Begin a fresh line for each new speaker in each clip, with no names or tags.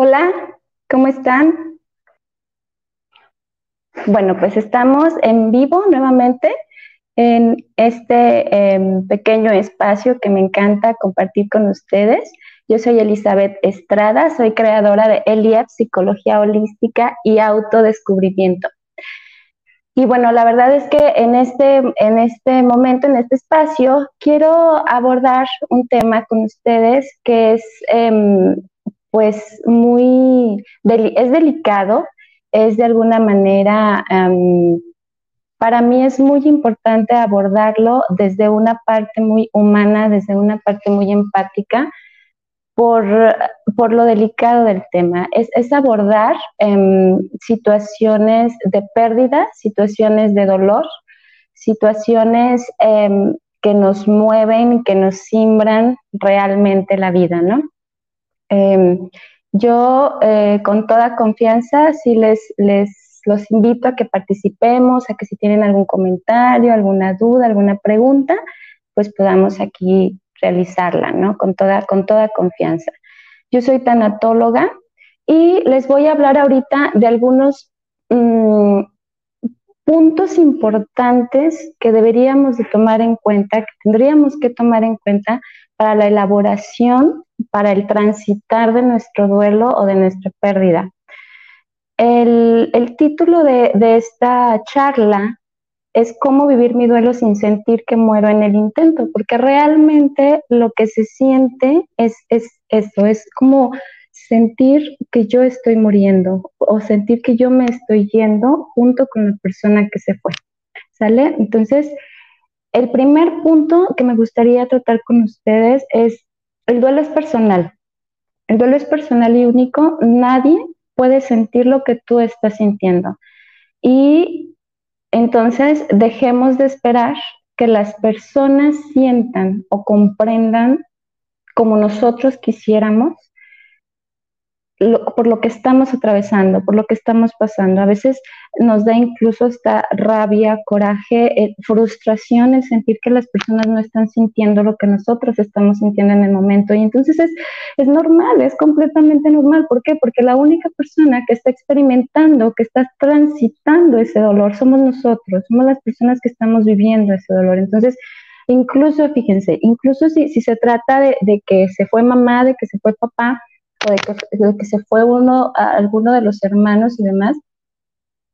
Hola, ¿cómo están? Bueno, pues estamos en vivo nuevamente en este em, pequeño espacio que me encanta compartir con ustedes. Yo soy Elizabeth Estrada, soy creadora de Eliab Psicología Holística y Autodescubrimiento. Y bueno, la verdad es que en este, en este momento, en este espacio, quiero abordar un tema con ustedes que es em, pues muy, es delicado, es de alguna manera, para mí es muy importante abordarlo desde una parte muy humana, desde una parte muy empática, por, por lo delicado del tema. Es, es abordar em, situaciones de pérdida, situaciones de dolor, situaciones em, que nos mueven, que nos simbran realmente la vida, ¿no? Em, yo eh, con toda confianza sí les, les los invito a que participemos, a que si tienen algún comentario, alguna duda, alguna pregunta, pues podamos aquí realizarla, ¿no? Con toda, con toda confianza. Yo soy tanatóloga y les voy a hablar ahorita de algunos mm, puntos importantes que deberíamos de tomar en cuenta, que tendríamos que tomar en cuenta para la elaboración, para el transitar de nuestro duelo o de nuestra pérdida. El, título de, esta charla es cómo vivir mi duelo sin sentir que muero en el intento, porque realmente lo que se siente es, es eso, es como sentir que yo estoy muriendo o sentir que yo me estoy yendo junto con la persona que se fue. ¿Sale? Entonces, el primer punto que me gustaría tratar con ustedes es el duelo es personal. El duelo es personal y único. Nadie puede sentir lo que tú estás sintiendo. Y entonces dejemos de esperar que las personas sientan o comprendan como nosotros quisiéramos por lo que estamos atravesando, por lo que estamos pasando. A veces nos da incluso esta rabia, coraje, eh, frustración el sentir que las personas no están sintiendo lo que nosotros estamos sintiendo en el momento. Y entonces es, es normal, es completamente normal. ¿Por qué? Porque la única persona que está experimentando, que está transitando ese dolor, somos nosotros, somos las personas que estamos viviendo ese dolor. Entonces, incluso, fíjense, incluso si, si se trata de, de que se fue mamá, de que se fue papá, de que, se fue uno a alguno de los hermanos y demás,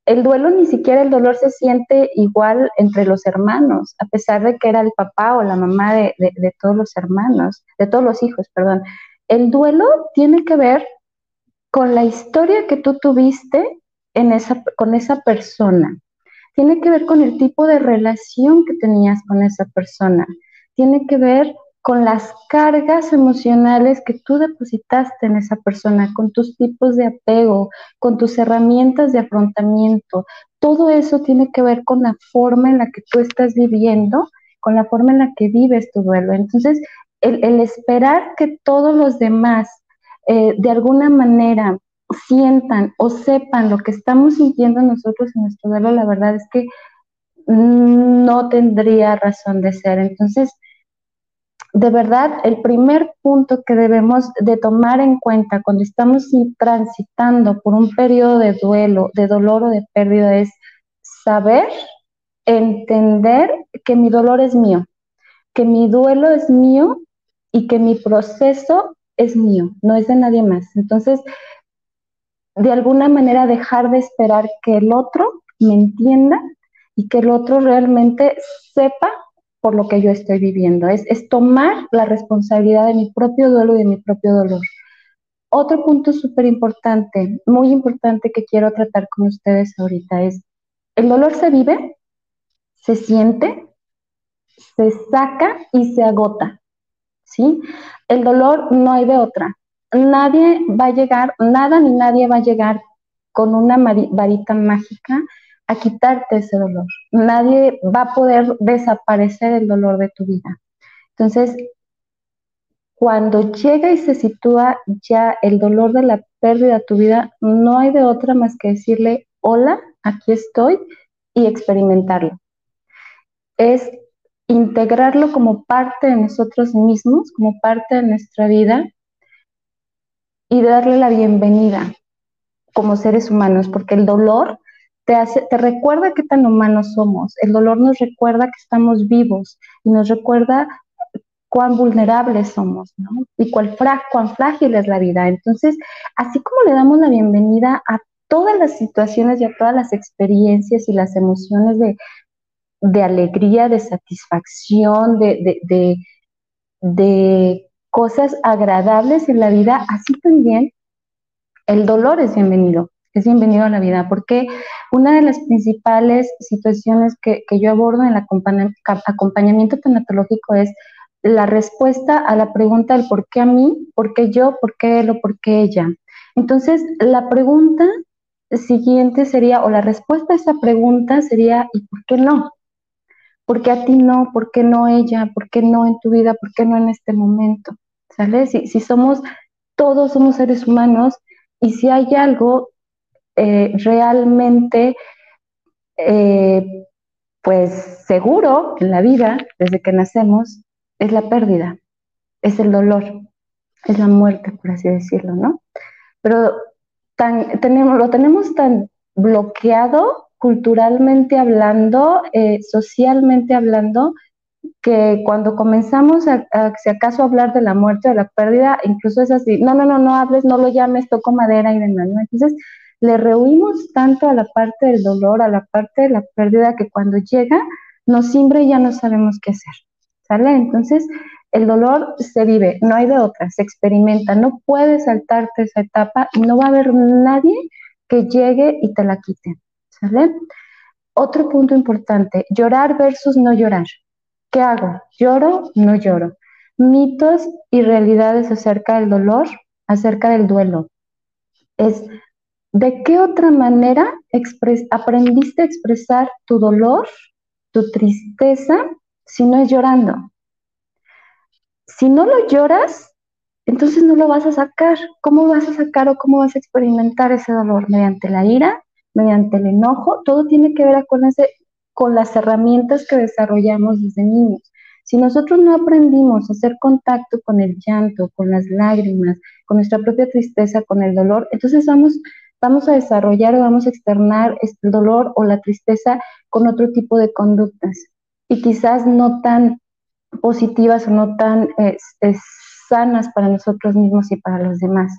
el duelo ni siquiera el dolor se siente igual entre los hermanos, a pesar de que era el papá o la mamá de, todos los hermanos, de todos los hijos, perdón. El duelo tiene que ver con la historia que tú tuviste en esa, con esa persona. Tiene que ver con el tipo de relación que tenías con esa persona. Tiene que ver con las cargas emocionales que tú depositaste en esa persona, con tus tipos de apego, con tus herramientas de afrontamiento. Todo eso tiene que ver con la forma en la que tú estás viviendo, con la forma en la que vives tu duelo. Entonces, el, esperar que todos los demás eh, de alguna manera sientan o sepan lo que estamos sintiendo nosotros en nuestro duelo, la verdad es que no tendría razón de ser. Entonces, de verdad, el primer punto que debemos de tomar en cuenta cuando estamos transitando por un periodo de duelo, de dolor o de pérdida es saber, entender que mi dolor es mío, que mi duelo es mío y que mi proceso es mío, no es de nadie más. Entonces, de alguna manera dejar de esperar que el otro me entienda y que el otro realmente sepa por lo que yo estoy viviendo, es, es tomar la responsabilidad de mi propio duelo y de mi propio dolor. Otro punto súper importante, muy importante que quiero tratar con ustedes ahorita es, el dolor se vive, se siente, se saca y se agota, ¿sí? El dolor no hay de otra. Nadie va a llegar, nada ni nadie va a llegar con una varita mágica a quitarte ese dolor. Nadie va a poder desaparecer el dolor de tu vida. Entonces, cuando llega y se sitúa ya el dolor de la pérdida de tu vida, no hay de otra más que decirle, hola, aquí estoy y experimentarlo. Es integrarlo como parte de nosotros mismos, como parte de nuestra vida y darle la bienvenida como seres humanos, porque el dolor te, hace, te recuerda qué tan humanos somos, el dolor nos recuerda que estamos vivos y nos recuerda cuán vulnerables somos. Y cuán, cuán frágil es la vida. Entonces, así como le damos la bienvenida a todas las situaciones y a todas las experiencias y las emociones de, de alegría, de satisfacción, de, de, de, cosas agradables en la vida, así también el dolor es bienvenido, es bienvenido a la vida, porque una de las principales situaciones que, que yo abordo en el acompañamiento tanatológico es la respuesta a la pregunta del por qué a mí, por qué yo, por qué él o por qué ella. Entonces, la pregunta siguiente sería, o la respuesta a esa pregunta sería, ¿y por qué no? ¿Por qué a ti no? ¿Por qué no ella? ¿Por qué no en tu vida? ¿Por qué no en este momento? ¿Sale? Si, si somos, todos somos seres humanos y si hay algo eh, realmente, eh, pues seguro en la vida, desde que nacemos, es la pérdida, es el dolor, es la muerte, por así decirlo, ¿no? Pero tan, tenemos, lo tenemos tan bloqueado culturalmente hablando, eh, socialmente hablando, que cuando comenzamos a, si acaso hablar de la muerte o de la pérdida, incluso es así, no, no, no, no hables, no lo llames, toco madera y demás, ¿no? Entonces, le rehuimos tanto a la parte del dolor, a la parte de la pérdida, que cuando llega, nos simbra y ya no sabemos qué hacer. ¿Sale? Entonces, el dolor se vive, no hay de otra, se experimenta, no puedes saltarte esa etapa no va a haber nadie que llegue y te la quite. ¿Sale? Otro punto importante, llorar versus no llorar. ¿Qué hago? ¿Lloro? No lloro. Mitos y realidades acerca del dolor, acerca del duelo. Es de qué otra manera aprendiste a expresar tu dolor, tu tristeza, si no es llorando. Si no lo lloras, entonces no lo vas a sacar. ¿Cómo vas a sacar o cómo vas a experimentar ese dolor? Mediante la ira, mediante el enojo. Todo tiene que ver con, ese, con las herramientas que desarrollamos desde niños. Si nosotros no aprendimos a hacer contacto con el llanto, con las lágrimas, con nuestra propia tristeza, con el dolor, entonces vamos, vamos a desarrollar o vamos a externar el dolor o la tristeza con otro tipo de conductas y quizás no tan positivas o no tan sanas para nosotros mismos y para los demás.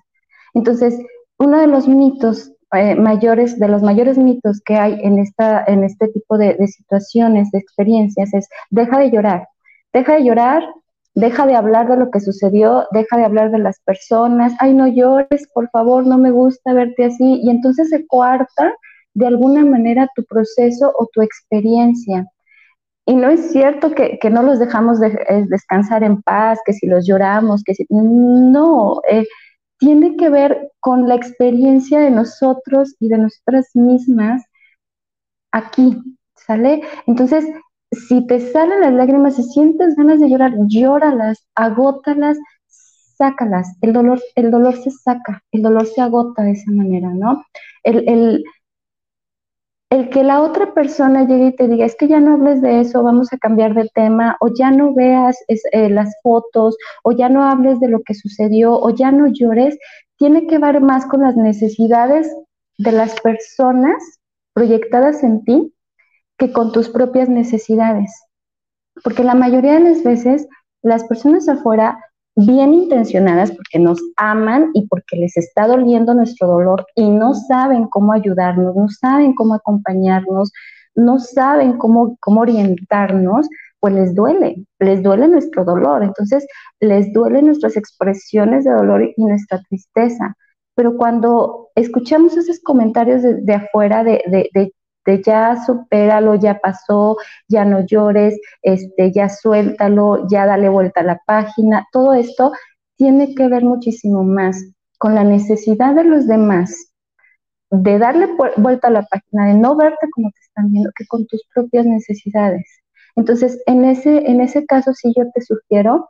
Entonces, uno de los mitos eh, mayores, de los mayores mitos que hay en, esta, en este tipo de, de situaciones, de experiencias, es deja de llorar, deja de llorar, deja de hablar de lo que sucedió, deja de hablar de las personas, ay, no llores, por favor, no me gusta verte así, y entonces se coarta de alguna manera tu proceso o tu experiencia. Y no es cierto que, no los dejamos de, descansar en paz, que si los lloramos, que si... No, eh, tiene que ver con la experiencia de nosotros y de nosotras mismas aquí, ¿sale? Entonces, si te salen las lágrimas, si sientes ganas de llorar, llóralas, agótalas, sácalas. El dolor, el dolor se saca, el dolor se agota de esa manera, ¿no? El, el, el que la otra persona llegue y te diga, es que ya no hables de eso, vamos a cambiar de tema, o ya no veas eh, las fotos, o ya no hables de lo que sucedió, o ya no llores, tiene que ver más con las necesidades de las personas proyectadas en ti que con tus propias necesidades. Porque la mayoría de las veces las personas afuera bien intencionadas porque nos aman y porque les está doliendo nuestro dolor y no saben cómo ayudarnos, no saben cómo acompañarnos, no saben cómo, cómo orientarnos, pues les duele, les duele nuestro dolor, entonces les duelen nuestras expresiones de dolor y nuestra tristeza. Pero cuando escuchamos esos comentarios de, afuera de ya supéralo, ya pasó, ya no llores, este, ya suéltalo, ya dale vuelta a la página. Todo esto tiene que ver muchísimo más con la necesidad de los demás de darle vuelta a la página, de no verte como te están viendo, que con tus propias necesidades. Entonces, en ese, en ese caso, sí yo te sugiero,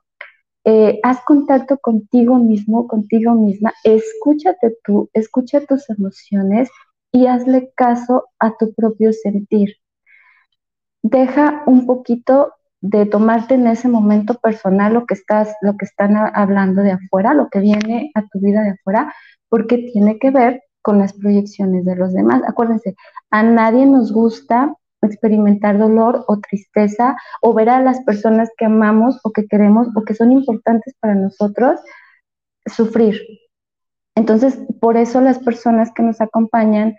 eh, haz contacto contigo mismo, contigo misma, escúchate tú, escucha tus emociones, y hazle caso a tu propio sentir. Deja un poquito de tomarte en ese momento personal lo que estás, lo que están hablando de afuera, lo que viene a tu vida de afuera, porque tiene que ver con las proyecciones de los demás. Acuérdense, a nadie nos gusta experimentar dolor o tristeza o ver a las personas que amamos o que queremos o que son importantes para nosotros sufrir. Entonces, por eso las personas que nos acompañan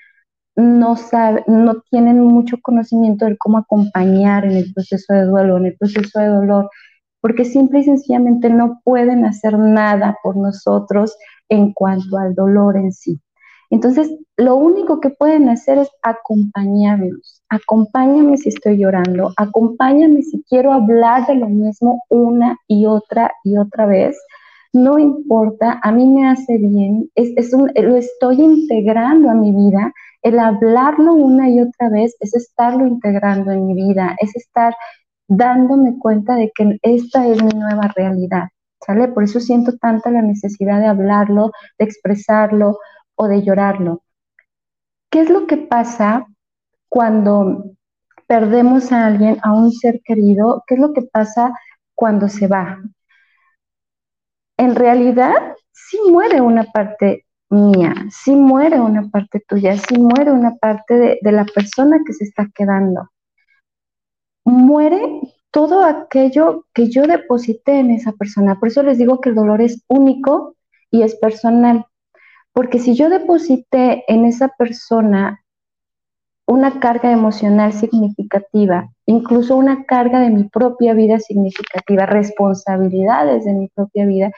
no, saben, no tienen mucho conocimiento de cómo acompañar en el proceso de duelo, en el proceso de dolor, porque simple y sencillamente no pueden hacer nada por nosotros en cuanto al dolor en sí. Entonces, lo único que pueden hacer es acompañarnos. Acompáñame si estoy llorando, acompáñame si quiero hablar de lo mismo una y otra y otra vez. No importa, a mí me hace bien, es, lo estoy integrando a mi vida. El hablarlo una y otra vez es estarlo integrando en mi vida, es estar dándome cuenta de que esta es mi nueva realidad. ¿Sale? Por eso siento tanta la necesidad de hablarlo, de expresarlo, o de llorarlo. ¿Qué es lo que pasa cuando perdemos a alguien, a un ser querido? ¿Qué es lo que pasa cuando se va? En realidad, sí muere una parte mía, sí muere una parte tuya, sí muere una parte de, de la persona que se está quedando. Muere todo aquello que yo deposité en esa persona. Por eso les digo que el dolor es único y es personal. Porque si yo deposité en esa persona una carga emocional significativa, incluso una carga de mi propia vida significativa, responsabilidades de mi propia vida,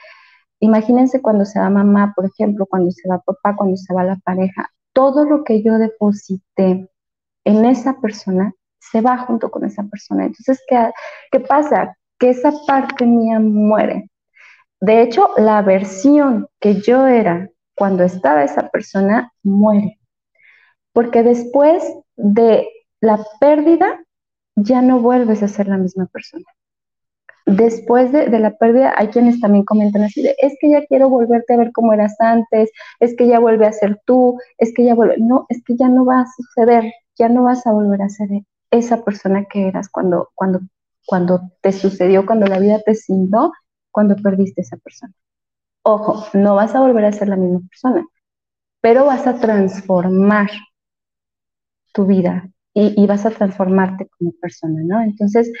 imagínense cuando se va mamá, por ejemplo, cuando se va papá, cuando se va la pareja, todo lo que yo deposité en esa persona se va junto con esa persona. Entonces, ¿qué, qué pasa? Que esa parte mía muere. De hecho, la versión que yo era cuando estaba esa persona, muere. Porque después de la pérdida, ya no vuelves a ser la misma persona. Después de, la pérdida, hay quienes también comentan así de, es que ya quiero volverte a ver como eras antes, es que ya vuelve a ser tú, es que ya vuelve, no, es que ya no va a suceder, ya no vas a volver a ser esa persona que eras cuando, cuando, cuando te sucedió, cuando la vida te cindó, cuando perdiste esa persona. Ojo, no vas a volver a ser la misma persona, pero vas a transformar tu vida y, vas a transformarte como persona, ¿no? Entonces,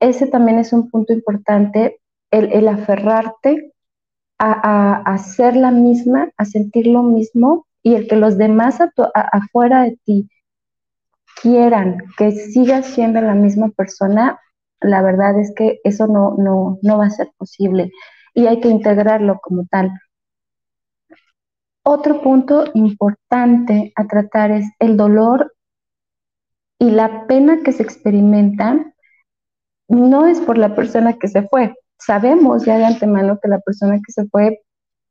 ese también es un punto importante, el, aferrarte a, ser la misma, a sentir lo mismo y el que los demás afuera de ti quieran que sigas siendo la misma persona, la verdad es que eso no, no, no va a ser posible y hay que integrarlo como tal. Otro punto importante a tratar es el dolor y la pena que se experimenta no es por la persona que se fue. Sabemos ya de antemano que la persona que se fue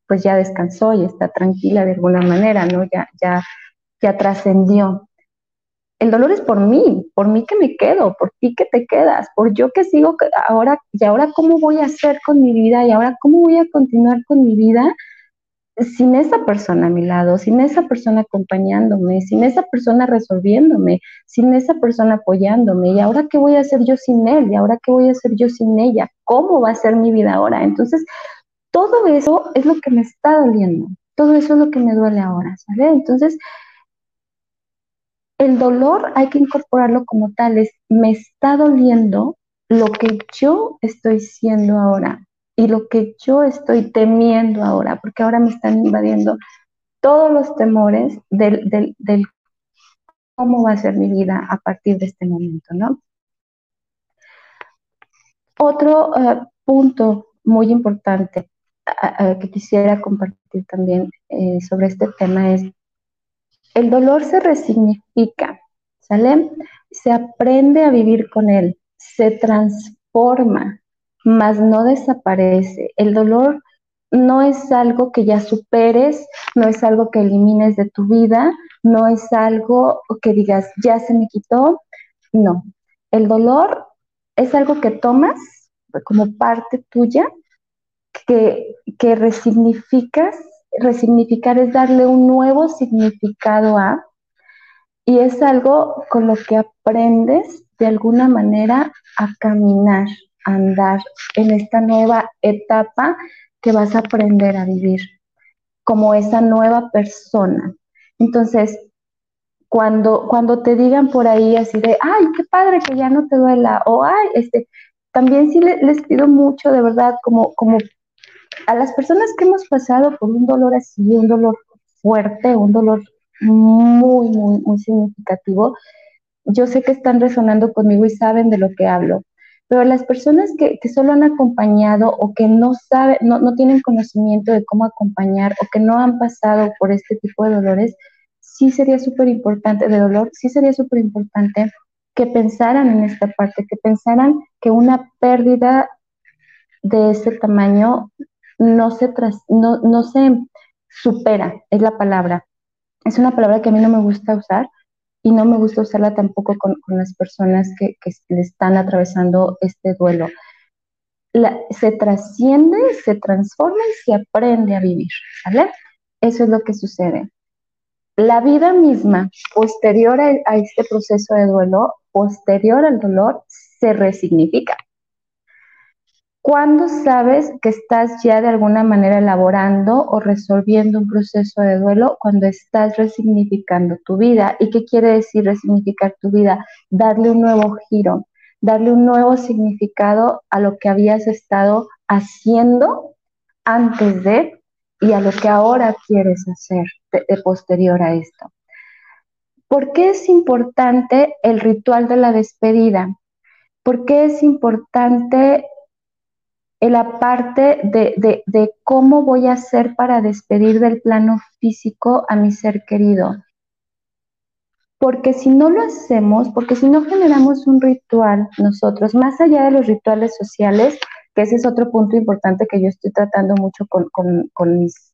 pues ya descansó y está tranquila de alguna manera, ¿no? Ya, ya, ya trascendió. El dolor es por mí, por mí que me quedo, por ti que te quedas, por yo que sigo ahora, y ahora cómo voy a hacer con mi vida, y ahora cómo voy a continuar con mi vida sin esa persona a mi lado, sin esa persona acompañándome, sin esa persona resolviéndome, sin esa persona apoyándome, y ahora qué voy a hacer yo sin él, y ahora qué voy a hacer yo sin ella, cómo va a ser mi vida ahora. Entonces, todo eso es lo que me está doliendo, todo eso es lo que me duele ahora, ¿sale? Entonces, el dolor hay que incorporarlo como tal, es me está doliendo lo que yo estoy siendo ahora y lo que yo estoy temiendo ahora, porque ahora me están invadiendo todos los temores del, cómo va a ser mi vida a partir de este momento, ¿no? Otro eh, punto muy importante que quisiera compartir también eh, sobre este tema es el dolor se resignifica, ¿sale? Se aprende a vivir con él, se transforma, mas no desaparece. El dolor no es algo que ya superes, no es algo que elimines de tu vida, no es algo que digas, ya se me quitó. No, el dolor es algo que tomas como parte tuya, que, que resignificas resignificar es darle un nuevo significado a, y es algo con lo que aprendes de alguna manera a caminar, andar en esta nueva etapa que vas a aprender a vivir como esa nueva persona. Entonces, cuando, cuando te digan por ahí así de, ay, qué padre que ya no te duela, o ay, este, también sí les pido mucho, de verdad, como, como a las personas que hemos pasado por un dolor así, un dolor fuerte, un dolor muy, muy, muy significativo, yo sé que están resonando conmigo y saben de lo que hablo, pero las personas que, que solo han acompañado o que no saben, no, no tienen conocimiento de cómo acompañar o que no han pasado por este tipo de dolores, sí sería súper importante, de dolor, sí sería súper importante que pensaran en esta parte, que pensaran que una pérdida de ese tamaño no se, no, no se supera, es la palabra. Es una palabra que a mí no me gusta usar y no me gusta usarla tampoco con, las personas que, que le están atravesando este duelo. se trasciende, se transforma y se aprende a vivir, ¿vale? Eso es lo que sucede. La vida misma, posterior a, a este proceso de duelo, posterior al dolor, se resignifica. ¿Cuándo sabes que estás ya de alguna manera elaborando o resolviendo un proceso de duelo? Cuando estás resignificando tu vida. ¿Y qué quiere decir resignificar tu vida? Darle un nuevo giro, darle un nuevo significado a lo que habías estado haciendo antes de y a lo que ahora quieres hacer de, posterior a esto. ¿Por qué es importante el ritual de la despedida? ¿Por qué es importante la parte de, de, cómo voy a hacer para despedir del plano físico a mi ser querido. Porque si no lo hacemos, porque si no generamos un ritual nosotros, más allá de los rituales sociales, que ese es otro punto importante que yo estoy tratando mucho con, con, mis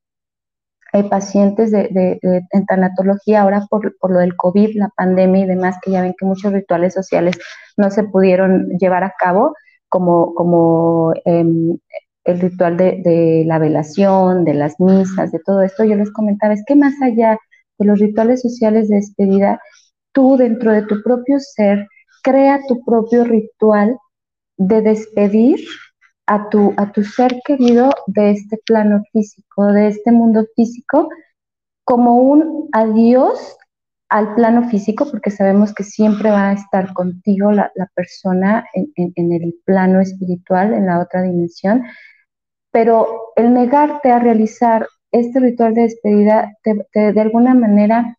eh, pacientes de, de, en tanatología, ahora por, por lo del COVID, la pandemia y demás, que ya ven que muchos rituales sociales no se pudieron llevar a cabo como, como em, el ritual de, la velación, de las misas, de todo esto, yo les comentaba, es que más allá de los rituales sociales de despedida, tú dentro de tu propio ser, crea tu propio ritual de despedir a tu, a tu ser querido de este plano físico, de este mundo físico, como un adiós al plano físico, porque sabemos que siempre va a estar contigo la, persona en, el plano espiritual, en la otra dimensión, pero el negarte a realizar este ritual de despedida, de alguna manera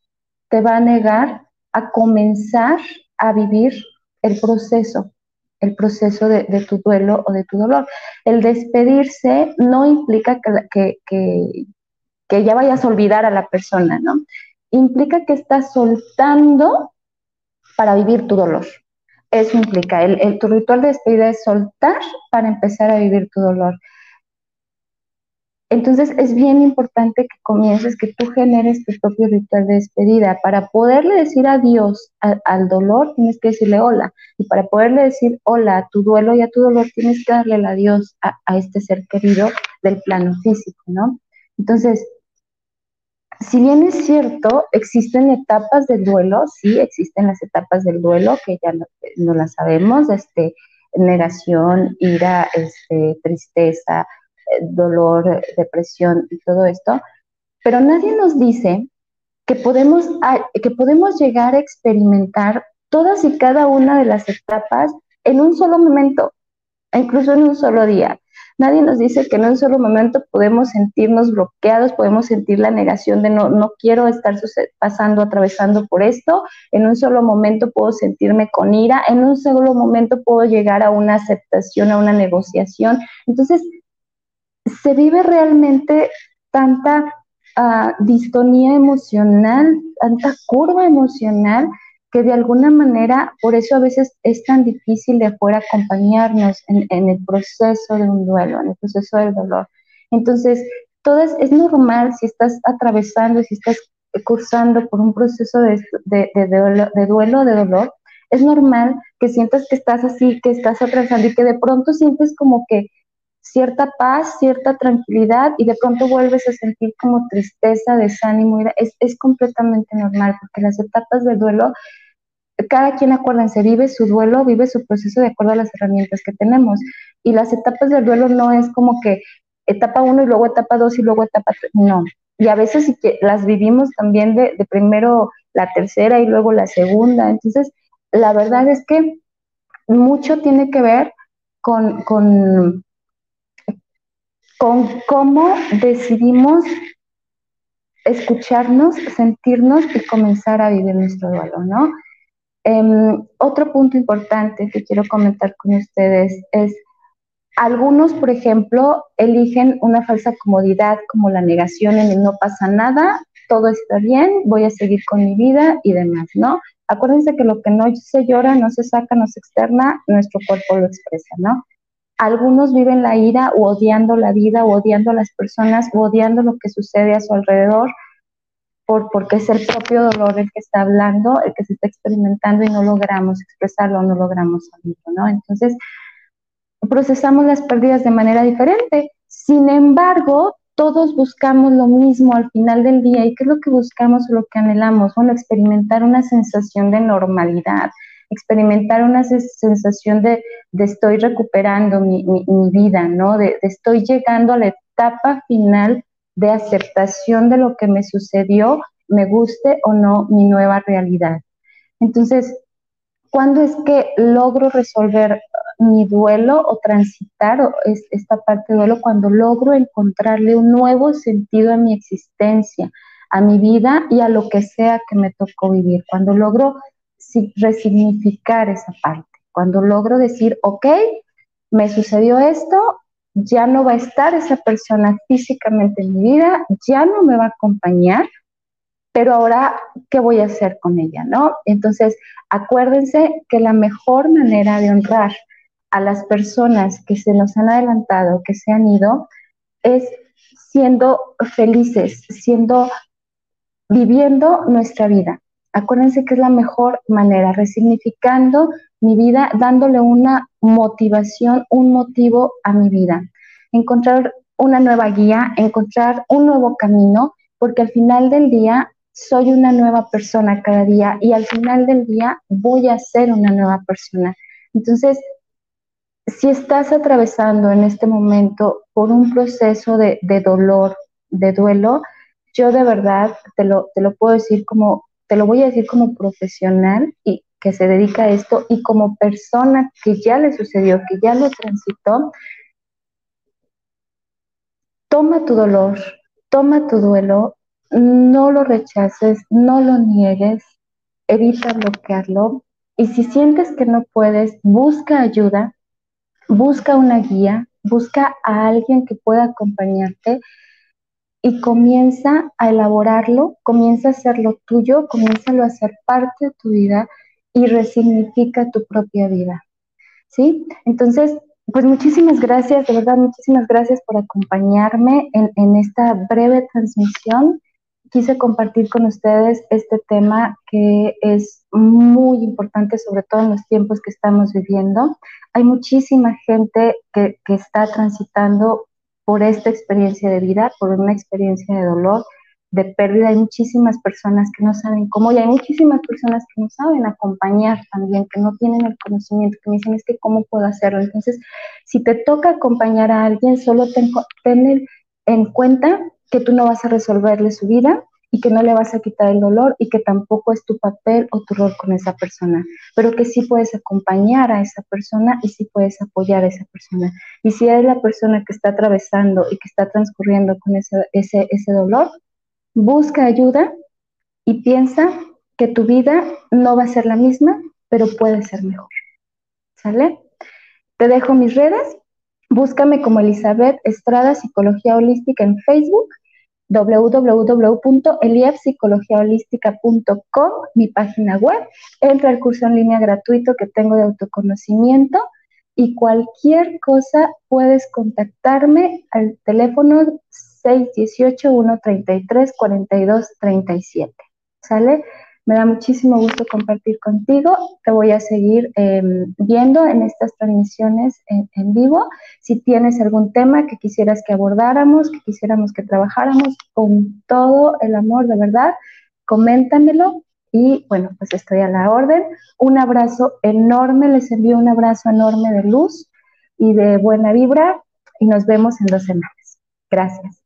te va a negar a comenzar a vivir el proceso, el proceso de, tu duelo o de tu dolor. El despedirse no implica que, que, que ya vayas a olvidar a la persona, ¿no? Implica que estás soltando para vivir tu dolor. Eso implica, el, tu ritual de despedida es soltar para empezar a vivir tu dolor. Entonces es bien importante que comiences, que tú generes tu propio ritual de despedida. Para poderle decir adiós al dolor, tienes que decirle hola. Y para poderle decir hola a tu duelo y a tu dolor, tienes que darle el adiós a, a este ser querido del plano físico, ¿no? Entonces, si bien es cierto, existen etapas del duelo, sí, existen las etapas del duelo que ya no, las sabemos, este, negación, ira, este, tristeza, eh, dolor, depresión y todo esto, pero nadie nos dice que podemos, que podemos llegar a experimentar todas y cada una de las etapas en un solo momento, incluso en un solo día. Nadie nos dice que en un solo momento podemos sentirnos bloqueados, podemos sentir la negación de no, no quiero estar pasando, atravesando por esto. En un solo momento puedo sentirme con ira, en un solo momento puedo llegar a una aceptación, a una negociación. Entonces, se vive realmente tanta uh, distonía emocional, tanta curva emocional que de alguna manera, por eso a veces es tan difícil de afuera acompañarnos en, el proceso de un duelo, en el proceso del dolor. Entonces, todo es, normal si estás atravesando, si estás cursando por un proceso de, duelo, de duelo, de dolor, es normal que sientas que estás así, que estás atravesando y que de pronto sientes como que cierta paz, cierta tranquilidad y de pronto vuelves a sentir como tristeza, desánimo. Es, es completamente normal porque las etapas del duelo cada quien, acuérdense, vive su duelo, vive su proceso de acuerdo a las herramientas que tenemos. Y las etapas del duelo no es como que etapa uno y luego etapa dos y luego etapa tres, no. Y a veces sí que las vivimos también de, de primero la tercera y luego la segunda. Entonces, la verdad es que mucho tiene que ver con, con cómo decidimos escucharnos, sentirnos y comenzar a vivir nuestro duelo, ¿no? Em, otro punto importante que quiero comentar con ustedes es, algunos, por ejemplo, eligen una falsa comodidad como la negación en el no pasa nada, todo está bien, voy a seguir con mi vida y demás, ¿no? Acuérdense que lo que no se llora, no se saca, no se externa, nuestro cuerpo lo expresa, ¿no? Algunos viven la ira o odiando la vida, o odiando a las personas, o odiando lo que sucede a su alrededor, por, porque es el propio dolor el que está hablando, el que se está experimentando y no logramos expresarlo, no logramos saberlo, ¿no? Entonces, procesamos las pérdidas de manera diferente. Sin embargo, todos buscamos lo mismo al final del día. ¿Y qué es lo que buscamos o lo que anhelamos? Bueno, experimentar una sensación de normalidad, experimentar una sensación de, estoy recuperando mi, vida, ¿no? De, de, estoy llegando a la etapa final de aceptación de lo que me sucedió, me guste o no mi nueva realidad. Entonces, ¿cuándo es que logro resolver mi duelo o transitar esta parte de duelo cuando logro encontrarle un nuevo sentido a mi existencia, a mi vida y a lo que sea que me tocó vivir, cuando logro resignificar esa parte, cuando logro decir, ok, me sucedió esto, ya no va a estar esa persona físicamente en mi vida, ya no me va a acompañar, pero ahora, ¿qué voy a hacer con ella? ¿No? Entonces, acuérdense que la mejor manera de honrar a las personas que se nos han adelantado, que se han ido, es siendo felices, siendo, viviendo nuestra vida. Acuérdense que es la mejor manera, resignificando mi vida, dándole una motivación, un motivo a mi vida. Encontrar una nueva guía, encontrar un nuevo camino, porque al final del día soy una nueva persona cada día y al final del día voy a ser una nueva persona. Entonces, si estás atravesando en este momento por un proceso de, dolor, de duelo, yo de verdad te lo, te lo puedo decir como, te lo voy a decir como profesional y que se dedica a esto y como persona que ya le sucedió, que ya lo transitó, toma tu dolor, toma tu duelo, no lo rechaces, no lo niegues, evita bloquearlo y si sientes que no puedes, busca ayuda, busca una guía, busca a alguien que pueda acompañarte y comienza a elaborarlo, comienza a hacerlo tuyo, comienza a hacer parte de tu vida y resignifica tu propia vida. ¿Sí? Entonces, pues muchísimas gracias, de verdad, muchísimas gracias por acompañarme en, en esta breve transmisión quise compartir con ustedes este tema que es muy importante, sobre todo en los tiempos que estamos viviendo. Hay muchísima gente que, que, está transitando por esta experiencia de vida, por una experiencia de dolor, de pérdida. Hay muchísimas personas que no saben cómo y hay muchísimas personas que no saben acompañar también, que no tienen el conocimiento, que me dicen es que cómo puedo hacerlo. Entonces, si te toca acompañar a alguien, solo ten, ten en cuenta que tú no vas a resolverle su vida y que no le vas a quitar el dolor y que tampoco es tu papel o tu rol con esa persona, pero que sí puedes acompañar a esa persona y sí puedes apoyar a esa persona. Y si eres la persona que está atravesando y que está transcurriendo con ese, ese, ese dolor, busca ayuda y piensa que tu vida no va a ser la misma, pero puede ser mejor. ¿Sale? Te dejo mis redes. Búscame como Elizabeth Estrada Psicología Holística en Facebook www.eliapsicologiaholística.com, mi página web. Entra al curso en línea gratuito que tengo de autoconocimiento y cualquier cosa puedes contactarme al teléfono 618-133-4237. ¿Sale? Me da muchísimo gusto compartir contigo. Te voy a seguir em, viendo en estas transmisiones en, en, vivo. Si tienes algún tema que quisieras que abordáramos, que quisiéramos que trabajáramos con todo el amor de verdad, coméntamelo Y bueno, pues estoy a la orden. Un abrazo enorme, les envío un abrazo enorme de luz y de buena vibra y nos vemos en dos semanas. Gracias.